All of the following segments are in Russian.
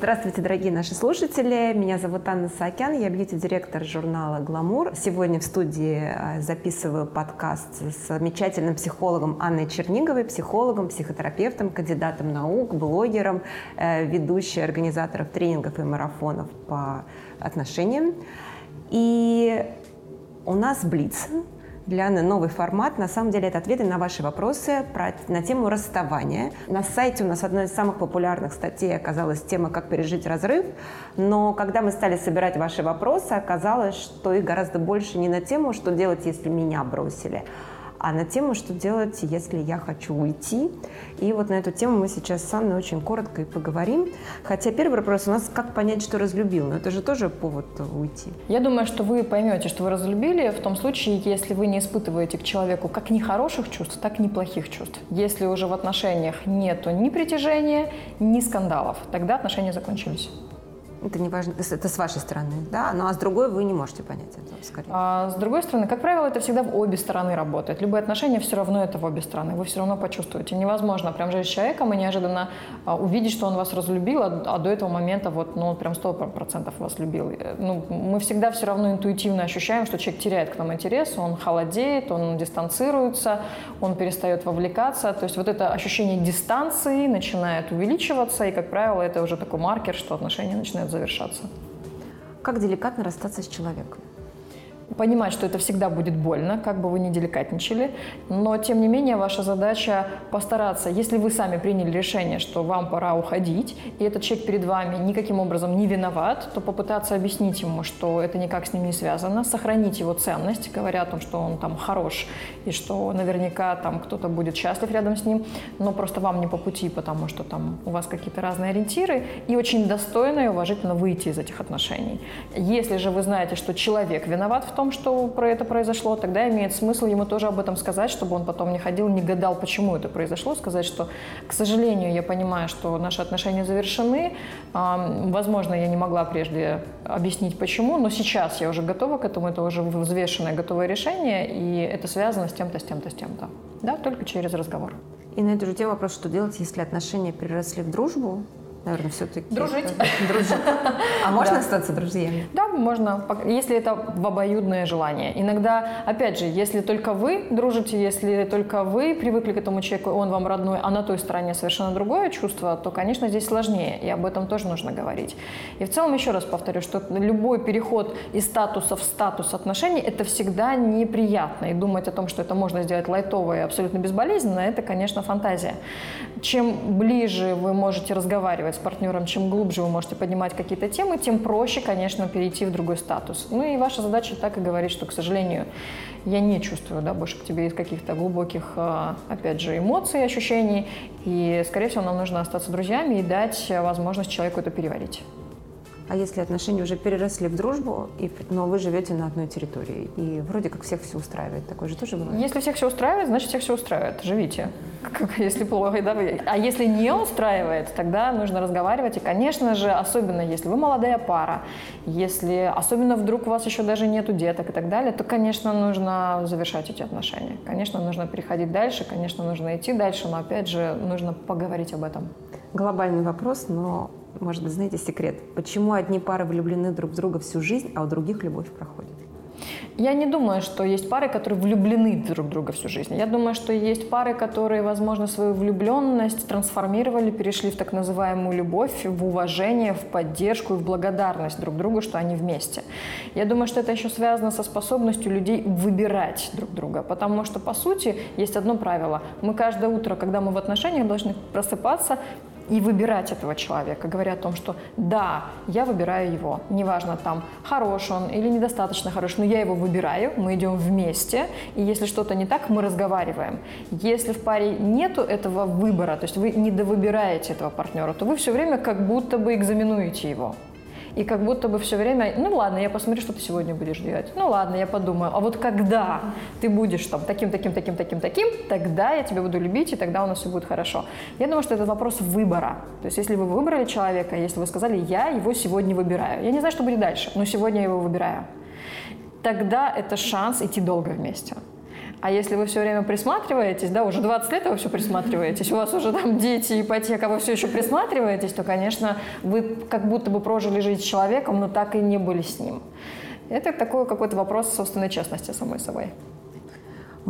Здравствуйте, дорогие наши слушатели. Меня зовут Анна Саакян, я бьюти-директор журнала «Гламур». Сегодня в студии а, записываю подкаст с замечательным психологом Анной Черниговой, психологом, психотерапевтом, кандидатом наук, блогером, э, ведущей организаторов тренингов и марафонов по отношениям. И у нас Блиц для Анны новый формат. На самом деле это ответы на ваши вопросы про, на тему расставания. На сайте у нас одной из самых популярных статей оказалась тема «Как пережить разрыв». Но когда мы стали собирать ваши вопросы, оказалось, что их гораздо больше не на тему «Что делать, если меня бросили?», а на тему, что делать, если я хочу уйти. И вот на эту тему мы сейчас с Анной очень коротко и поговорим. Хотя первый вопрос у нас, как понять, что разлюбил? Но это же тоже повод уйти. Я думаю, что вы поймете, что вы разлюбили в том случае, если вы не испытываете к человеку как нехороших чувств, так и неплохих чувств. Если уже в отношениях нету ни притяжения, ни скандалов, тогда отношения закончились. Это не важно, это с вашей стороны, да? Ну а с другой вы не можете понять этого, скорее. А с другой стороны, как правило, это всегда в обе стороны работает. Любые отношения все равно это в обе стороны. Вы все равно почувствуете. Невозможно прям жить с человеком и неожиданно а, увидеть, что он вас разлюбил, а, а до этого момента вот, ну, прям сто процентов вас любил. Э, ну, мы всегда все равно интуитивно ощущаем, что человек теряет к нам интерес, он холодеет, он дистанцируется, он перестает вовлекаться. То есть вот это ощущение дистанции начинает увеличиваться, и, как правило, это уже такой маркер, что отношения начинают завершаться. Как деликатно расстаться с человеком? Понимать, что это всегда будет больно, как бы вы ни деликатничали, но тем не менее ваша задача постараться, если вы сами приняли решение, что вам пора уходить, и этот человек перед вами никаким образом не виноват, то попытаться объяснить ему, что это никак с ним не связано, сохранить его ценность, говоря о том, что он там хорош, и что наверняка там кто-то будет счастлив рядом с ним, но просто вам не по пути, потому что там у вас какие-то разные ориентиры, и очень достойно и уважительно выйти из этих отношений. Если же вы знаете, что человек виноват в том, том, что про это произошло, тогда имеет смысл ему тоже об этом сказать, чтобы он потом не ходил, не гадал, почему это произошло, сказать, что, к сожалению, я понимаю, что наши отношения завершены, возможно, я не могла прежде объяснить, почему, но сейчас я уже готова к этому, это уже взвешенное, готовое решение, и это связано с тем-то, с тем-то, с тем-то. Да, только через разговор. И на эту же тему вопрос, что делать, если отношения переросли в дружбу, наверное, все-таки... Дружить. Дружить. А можно остаться друзьями? Да, можно, если это в обоюдное желание. Иногда, опять же, если только вы дружите, если только вы привыкли к этому человеку, он вам родной, а на той стороне совершенно другое чувство, то, конечно, здесь сложнее, и об этом тоже нужно говорить. И в целом, еще раз повторю, что любой переход из статуса в статус отношений – это всегда неприятно. И думать о том, что это можно сделать лайтово и абсолютно безболезненно, это, конечно, фантазия. Чем ближе вы можете разговаривать разговаривать с партнером, чем глубже вы можете поднимать какие-то темы, тем проще, конечно, перейти в другой статус. Ну и ваша задача так и говорить, что, к сожалению, я не чувствую да, больше к тебе из каких-то глубоких, а, опять же, эмоций, ощущений, и, скорее всего, нам нужно остаться друзьями и дать возможность человеку это переварить. А если отношения уже переросли в дружбу, и, но вы живете на одной территории, и вроде как всех все устраивает, такое же тоже бывает? Если всех все устраивает, значит всех все устраивает. Живите. Как, если плохо, да, вы... А если не устраивает, тогда нужно разговаривать. И, конечно же, особенно если вы молодая пара, если особенно вдруг у вас еще даже нету деток и так далее, то, конечно, нужно завершать эти отношения. Конечно, нужно переходить дальше, конечно, нужно идти дальше, но, опять же, нужно поговорить об этом. Глобальный вопрос, но может быть, знаете секрет? Почему одни пары влюблены друг в друга всю жизнь, а у других любовь проходит? Я не думаю, что есть пары, которые влюблены друг в друга всю жизнь. Я думаю, что есть пары, которые, возможно, свою влюбленность трансформировали, перешли в так называемую любовь, в уважение, в поддержку и в благодарность друг другу, что они вместе. Я думаю, что это еще связано со способностью людей выбирать друг друга. Потому что, по сути, есть одно правило. Мы каждое утро, когда мы в отношениях, должны просыпаться и выбирать этого человека, говоря о том, что да, я выбираю его, неважно там, хорош он или недостаточно хорош, но я его выбираю, мы идем вместе, и если что-то не так, мы разговариваем. Если в паре нету этого выбора, то есть вы не довыбираете этого партнера, то вы все время как будто бы экзаменуете его. И как будто бы все время, ну ладно, я посмотрю, что ты сегодня будешь делать. Ну ладно, я подумаю. А вот когда ты будешь там таким, таким, таким, таким, таким, тогда я тебя буду любить, и тогда у нас все будет хорошо. Я думаю, что это вопрос выбора. То есть если вы выбрали человека, если вы сказали, я его сегодня выбираю. Я не знаю, что будет дальше, но сегодня я его выбираю. Тогда это шанс идти долго вместе. А если вы все время присматриваетесь, да, уже 20 лет вы все присматриваетесь, у вас уже там дети, ипотека, вы все еще присматриваетесь, то, конечно, вы как будто бы прожили жизнь с человеком, но так и не были с ним. Это такой какой-то вопрос собственной честности самой собой.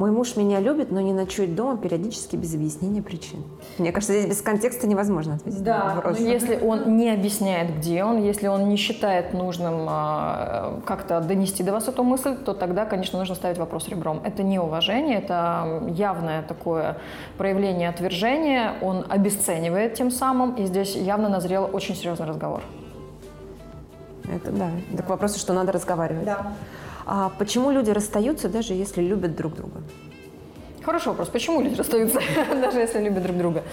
Мой муж меня любит, но не ночует дома периодически без объяснения причин. Мне кажется, здесь без контекста невозможно ответить да, на вопрос. Но если он не объясняет, где он, если он не считает нужным а, как-то донести до вас эту мысль, то тогда, конечно, нужно ставить вопрос ребром. Это не уважение, это явное такое проявление отвержения, он обесценивает тем самым, и здесь явно назрел очень серьезный разговор. Это да. Так вопрос, что надо разговаривать. Да. А почему люди расстаются, даже если любят друг друга? Хороший вопрос. Почему люди расстаются, даже если любят друг друга?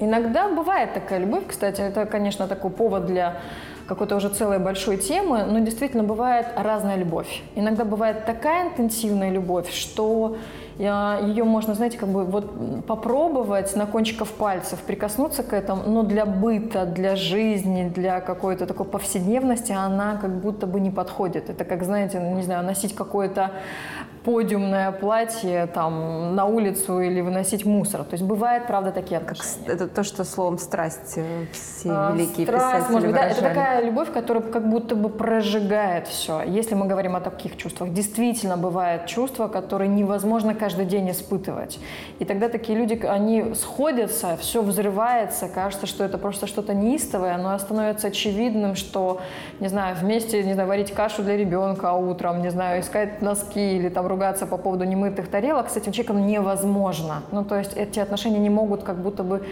Иногда бывает такая любовь, кстати, это, конечно, такой повод для какой-то уже целой большой темы, но действительно бывает разная любовь. Иногда бывает такая интенсивная любовь, что ее можно, знаете, как бы вот попробовать на кончиках пальцев, прикоснуться к этому, но для быта, для жизни, для какой-то такой повседневности она как будто бы не подходит. Это как, знаете, не знаю, носить какое-то подиумное платье там на улицу или выносить мусор. То есть бывает, правда, такие отношения. Как, это то, что словом страсть э, все а, великие страсть, писатели может быть, да, это такая любовь, которая как будто бы прожигает все. Если мы говорим о таких чувствах, действительно бывают чувства, которые невозможно каждый день испытывать. И тогда такие люди, они сходятся, все взрывается, кажется, что это просто что-то неистовое, но становится очевидным, что, не знаю, вместе, не знаю, варить кашу для ребенка утром, не знаю, искать носки или там ругаться по поводу немытых тарелок с этим человеком невозможно. Ну, то есть эти отношения не могут как будто бы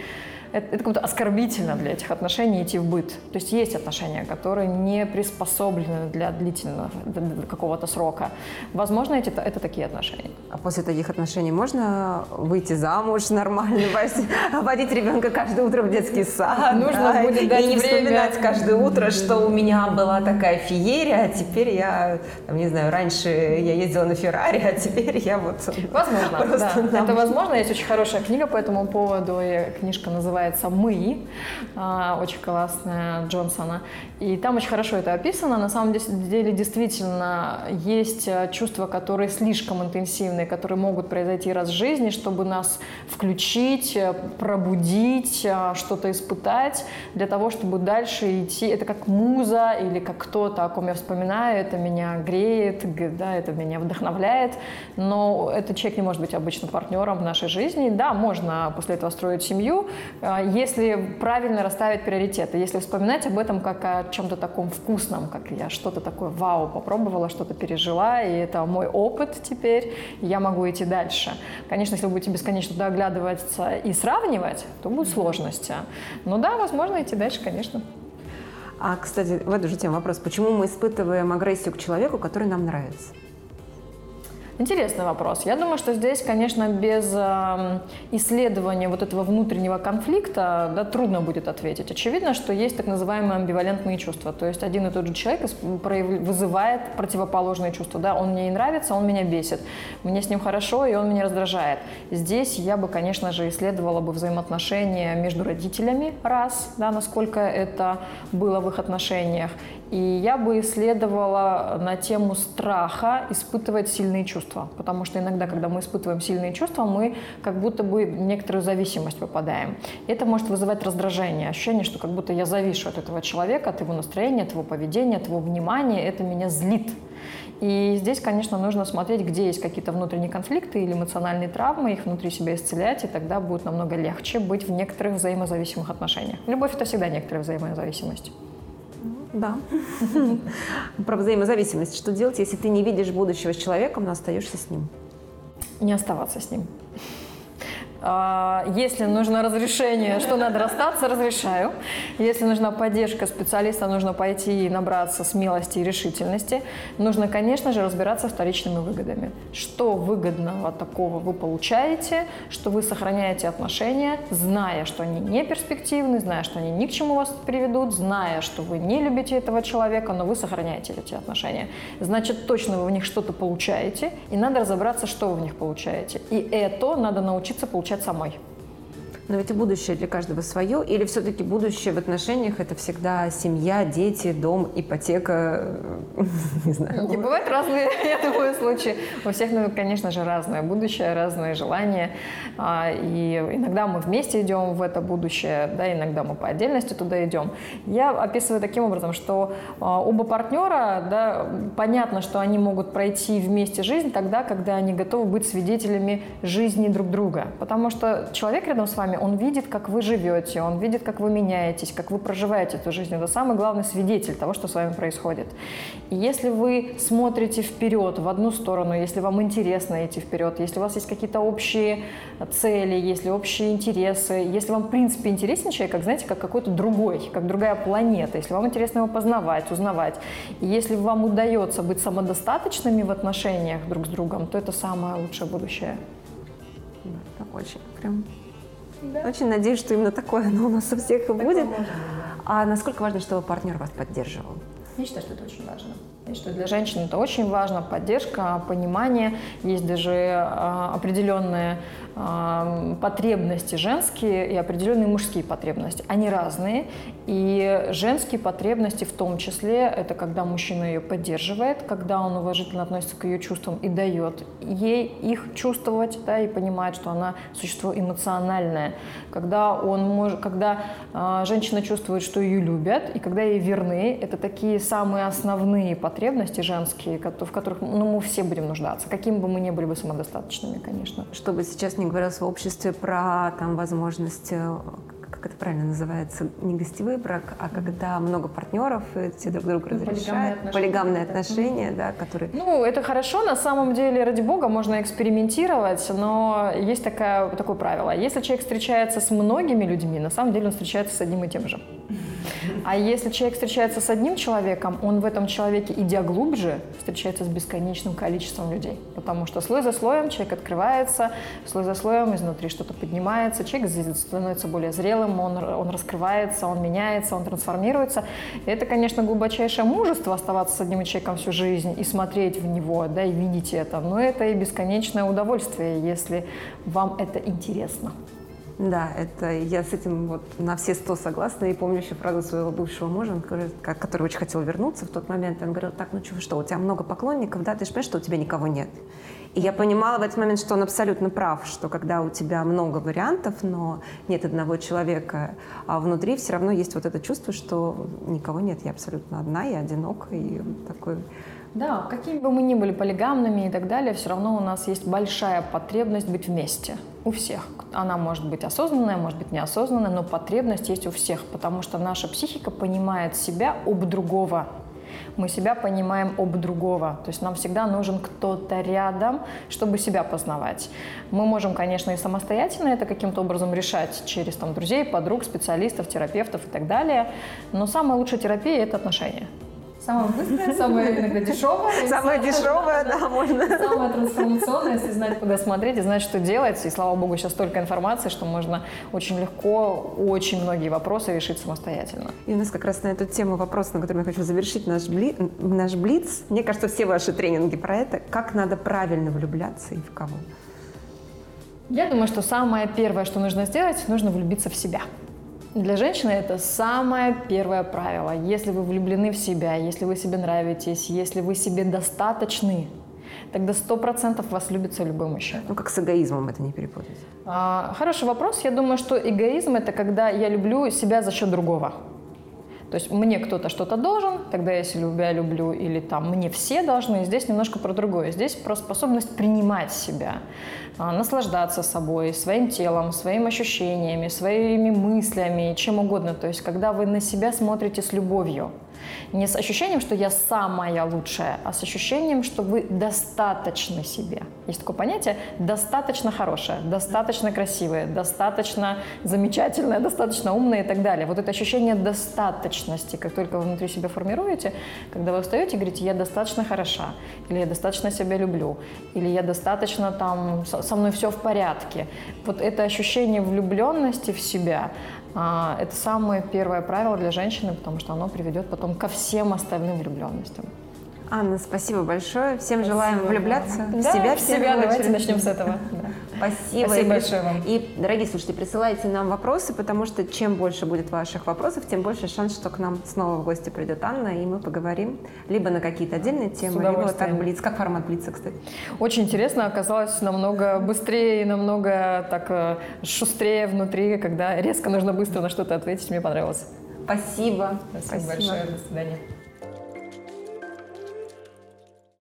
это, это как будто оскорбительно для этих отношений идти в быт. То есть есть отношения, которые не приспособлены для длительного для какого-то срока. Возможно, эти, это такие отношения. А после таких отношений можно выйти замуж нормально, водить ребенка каждое утро в детский сад? Нужно да, будет дать И не время. вспоминать каждое утро, что у меня была такая феерия, а теперь я, там, не знаю, раньше я ездила на Феррари, а теперь я вот... Возможно, да. Это возможно. Есть очень хорошая книга по этому поводу. Книжка называется называется «Мы», а, очень классная, Джонсона. И там очень хорошо это описано. На самом деле, действительно, есть э, чувства, которые слишком интенсивные, которые могут произойти раз в жизни, чтобы нас включить, э, пробудить, э, что-то испытать, для того, чтобы дальше идти. Это как муза или как кто-то, о ком я вспоминаю, это меня греет, да, это меня вдохновляет, но этот человек не может быть обычным партнером в нашей жизни. Да, можно после этого строить семью, если правильно расставить приоритеты, если вспоминать об этом как о чем-то таком вкусном, как я что-то такое вау попробовала, что-то пережила, и это мой опыт теперь, я могу идти дальше. Конечно, если вы будете бесконечно доглядываться и сравнивать, то будут сложности. Но да, возможно идти дальше, конечно. А, кстати, в эту же тему вопрос. Почему мы испытываем агрессию к человеку, который нам нравится? Интересный вопрос. Я думаю, что здесь, конечно, без э, исследования вот этого внутреннего конфликта да, трудно будет ответить. Очевидно, что есть так называемые амбивалентные чувства. То есть один и тот же человек вызывает противоположные чувства. Да, он мне и нравится, он меня бесит. Мне с ним хорошо, и он меня раздражает. Здесь я бы, конечно же, исследовала бы взаимоотношения между родителями, раз, да, насколько это было в их отношениях. И я бы исследовала на тему страха испытывать сильные чувства. Потому что иногда, когда мы испытываем сильные чувства, мы как будто бы в некоторую зависимость попадаем. Это может вызывать раздражение, ощущение, что как будто я завишу от этого человека, от его настроения, от его поведения, от его внимания. Это меня злит. И здесь, конечно, нужно смотреть, где есть какие-то внутренние конфликты или эмоциональные травмы, их внутри себя исцелять, и тогда будет намного легче быть в некоторых взаимозависимых отношениях. Любовь — это всегда некоторая взаимозависимость. Да. Про взаимозависимость. Что делать, если ты не видишь будущего с человеком, но остаешься с ним? Не оставаться с ним. А, если нужно разрешение, что надо расстаться, разрешаю. Если нужна поддержка специалиста, нужно пойти и набраться смелости и решительности. Нужно, конечно же, разбираться вторичными выгодами. Что выгодного такого вы получаете, что вы сохраняете отношения, зная, что они не перспективны, зная, что они ни к чему вас приведут, зная, что вы не любите этого человека, но вы сохраняете эти отношения. Значит, точно вы в них что-то получаете, и надо разобраться, что вы в них получаете. И это надо научиться получать самой. Но ведь и будущее для каждого свое, или все-таки будущее в отношениях это всегда семья, дети, дом, ипотека, не знаю. И бывают разные, я думаю, случаи. У всех, ну, конечно же, разное будущее, разные желания. А, и иногда мы вместе идем в это будущее, да, иногда мы по отдельности туда идем. Я описываю таким образом, что а, оба партнера, да, понятно, что они могут пройти вместе жизнь тогда, когда они готовы быть свидетелями жизни друг друга. Потому что человек рядом с вами вами, он видит, как вы живете, он видит, как вы меняетесь, как вы проживаете эту жизнь. Это самый главный свидетель того, что с вами происходит. И если вы смотрите вперед, в одну сторону, если вам интересно идти вперед, если у вас есть какие-то общие цели, если общие интересы, если вам, в принципе, интересен человек, как, знаете, как какой-то другой, как другая планета, если вам интересно его познавать, узнавать, и если вам удается быть самодостаточными в отношениях друг с другом, то это самое лучшее будущее. Да, очень прям да. Очень надеюсь, что именно такое оно у нас у всех и будет. А насколько важно, чтобы партнер вас поддерживал? Я считаю, что это очень важно. Я считаю, для женщин это очень важно, поддержка, понимание. Есть даже э, определенные э, потребности женские и определенные мужские потребности. Они разные, и женские потребности в том числе, это когда мужчина ее поддерживает, когда он уважительно относится к ее чувствам и дает ей их чувствовать, да, и понимает, что она существо эмоциональное. Когда, он может, когда э, женщина чувствует, что ее любят, и когда ей верны, это такие самые основные потребности, женские, в которых ну, мы все будем нуждаться, какими бы мы ни были бы самодостаточными, конечно. Чтобы сейчас не говорилось в обществе про там, возможность э, как это правильно называется, не гостевой брак, а когда много партнеров, и все друг друга ну, разрешают. Полигамные отношения, да, которые... Ну, это хорошо, на самом деле, ради бога, можно экспериментировать, но есть такое, такое правило. Если человек встречается с многими людьми, на самом деле он встречается с одним и тем же. А если человек встречается с одним человеком, он в этом человеке, идя глубже, встречается с бесконечным количеством людей. Потому что слой за слоем человек открывается, слой за слоем изнутри что-то поднимается, человек становится более зрелым, он, он раскрывается, он меняется, он трансформируется. И это, конечно, глубочайшее мужество оставаться с одним человеком всю жизнь и смотреть в него, да, и видеть это. Но это и бесконечное удовольствие, если вам это интересно. Да, это я с этим вот на все сто согласна. И помню еще фразу своего бывшего мужа, который, который очень хотел вернуться в тот момент. Он говорил, так, ну что, что, у тебя много поклонников, да, ты же понимаешь, что у тебя никого нет. И я понимала в этот момент, что он абсолютно прав, что когда у тебя много вариантов, но нет одного человека, а внутри все равно есть вот это чувство, что никого нет, я абсолютно одна, я одинока, и такой да, какими бы мы ни были полигамными и так далее, все равно у нас есть большая потребность быть вместе. У всех. Она может быть осознанная, может быть неосознанная, но потребность есть у всех, потому что наша психика понимает себя об другого. Мы себя понимаем об другого. То есть нам всегда нужен кто-то рядом, чтобы себя познавать. Мы можем, конечно, и самостоятельно это каким-то образом решать через там, друзей, подруг, специалистов, терапевтов и так далее. Но самая лучшая терапия – это отношения. Самое быстрое, самое иногда дешевое. Самое дешевое, да, можно. Самое трансформационное, если знать, куда смотреть и знать, что делать. И, слава богу, сейчас столько информации, что можно очень легко очень многие вопросы решить самостоятельно. И у нас как раз на эту тему вопрос, на котором я хочу завершить наш, бли... наш блиц. Мне кажется, все ваши тренинги про это. Как надо правильно влюбляться и в кого? Я думаю, что самое первое, что нужно сделать, нужно влюбиться в себя. Для женщины это самое первое правило. Если вы влюблены в себя, если вы себе нравитесь, если вы себе достаточны, тогда сто процентов вас любится любой мужчина. Ну, как с эгоизмом это не перепутать? А, хороший вопрос. Я думаю, что эгоизм – это когда я люблю себя за счет другого. То есть мне кто-то что-то должен, тогда я себя люблю, или там мне все должны. Здесь немножко про другое. Здесь про способность принимать себя. А, наслаждаться собой, своим телом, своими ощущениями, своими мыслями, чем угодно. То есть, когда вы на себя смотрите с любовью. Не с ощущением, что я самая лучшая, а с ощущением, что вы достаточно себе. Есть такое понятие «достаточно хорошая», «достаточно красивая», «достаточно замечательная», «достаточно умная» и так далее. Вот это ощущение достаточности, как только вы внутри себя формируете, когда вы встаете и говорите «я достаточно хороша», или «я достаточно себя люблю», или «я достаточно там, со мной все в порядке». Вот это ощущение влюбленности в себя, это самое первое правило для женщины, потому что оно приведет потом ко всем остальным влюбленностям. Анна, спасибо большое. Всем спасибо. желаем влюбляться да, в себя. В себя. Давайте начнем с этого. Спасибо. Спасибо и, большое вам. И, дорогие слушатели, присылайте нам вопросы, потому что чем больше будет ваших вопросов, тем больше шанс, что к нам снова в гости придет Анна, и мы поговорим либо на какие-то отдельные темы, либо вот так блиц. Как формат блица, кстати? Очень интересно, оказалось намного быстрее и намного так э, шустрее внутри, когда резко нужно быстро на что-то ответить. Мне понравилось. Спасибо. Спасибо, Спасибо. большое. До свидания.